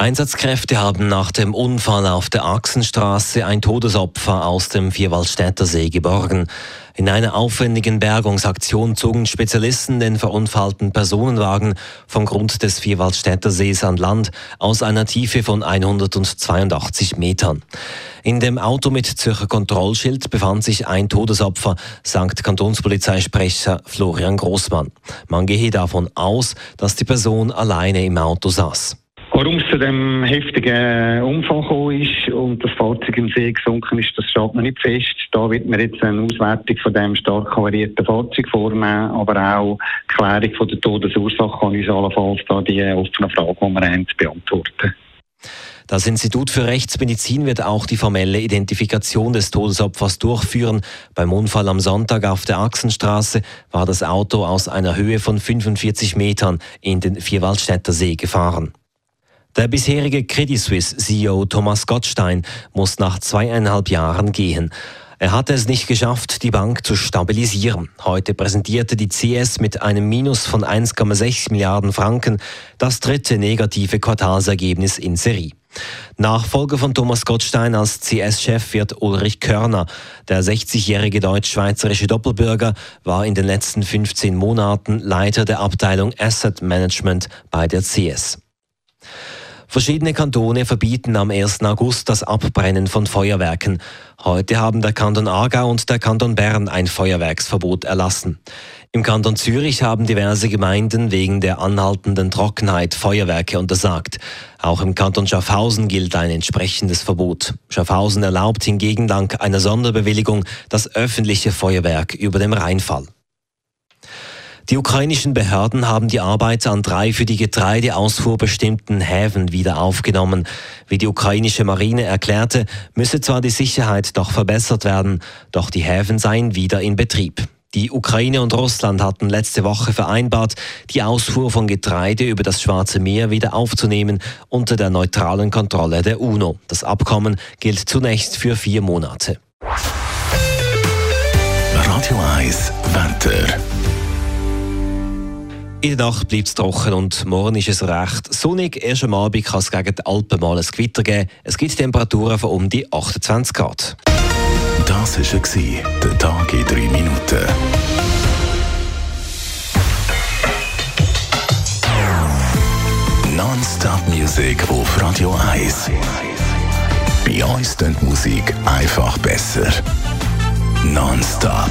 Einsatzkräfte haben nach dem Unfall auf der Achsenstraße ein Todesopfer aus dem Vierwaldstätter See geborgen. In einer aufwendigen Bergungsaktion zogen Spezialisten den verunfallten Personenwagen vom Grund des Vierwaldstätter Sees an Land aus einer Tiefe von 182 Metern. In dem Auto mit Zürcher Kontrollschild befand sich ein Todesopfer, sagt Kantonspolizeisprecher Florian Großmann. Man gehe davon aus, dass die Person alleine im Auto saß. Warum es zu dem heftigen Unfall gekommen ist und das Fahrzeug im See gesunken ist, das steht noch nicht fest. Da wird man jetzt eine Auswertung von dem stark variierten Fahrzeug vornehmen, aber auch die Klärung von der Todesursache kann uns allenfalls da die offene Frage, die wir haben, beantworten. Das Institut für Rechtsmedizin wird auch die formelle Identifikation des Todesopfers durchführen. Beim Unfall am Sonntag auf der Achsenstraße war das Auto aus einer Höhe von 45 Metern in den Vierwaldstätter See gefahren. Der bisherige Credit Suisse CEO Thomas Gottstein muss nach zweieinhalb Jahren gehen. Er hatte es nicht geschafft, die Bank zu stabilisieren. Heute präsentierte die CS mit einem Minus von 1,6 Milliarden Franken das dritte negative Quartalsergebnis in Serie. Nachfolger von Thomas Gottstein als CS-Chef wird Ulrich Körner. Der 60-jährige deutsch-schweizerische Doppelbürger war in den letzten 15 Monaten Leiter der Abteilung Asset Management bei der CS. Verschiedene Kantone verbieten am 1. August das Abbrennen von Feuerwerken. Heute haben der Kanton Aargau und der Kanton Bern ein Feuerwerksverbot erlassen. Im Kanton Zürich haben diverse Gemeinden wegen der anhaltenden Trockenheit Feuerwerke untersagt. Auch im Kanton Schaffhausen gilt ein entsprechendes Verbot. Schaffhausen erlaubt hingegen dank einer Sonderbewilligung das öffentliche Feuerwerk über dem Rheinfall. Die ukrainischen Behörden haben die Arbeit an drei für die Getreideausfuhr bestimmten Häfen wieder aufgenommen. Wie die ukrainische Marine erklärte, müsse zwar die Sicherheit doch verbessert werden, doch die Häfen seien wieder in Betrieb. Die Ukraine und Russland hatten letzte Woche vereinbart, die Ausfuhr von Getreide über das Schwarze Meer wieder aufzunehmen unter der neutralen Kontrolle der UNO. Das Abkommen gilt zunächst für vier Monate. Radio 1, Wetter. In der Nacht bleibt es trocken und morgen ist es recht sonnig. Erst am Abend kann es gegen die Alpen mal ein Gewitter geben. Es gibt Temperaturen von um die 28 Grad. Das war der Tag in drei Minuten. Non-Stop Music auf Radio 1. Bei uns klingt Musik einfach besser. Non-Stop.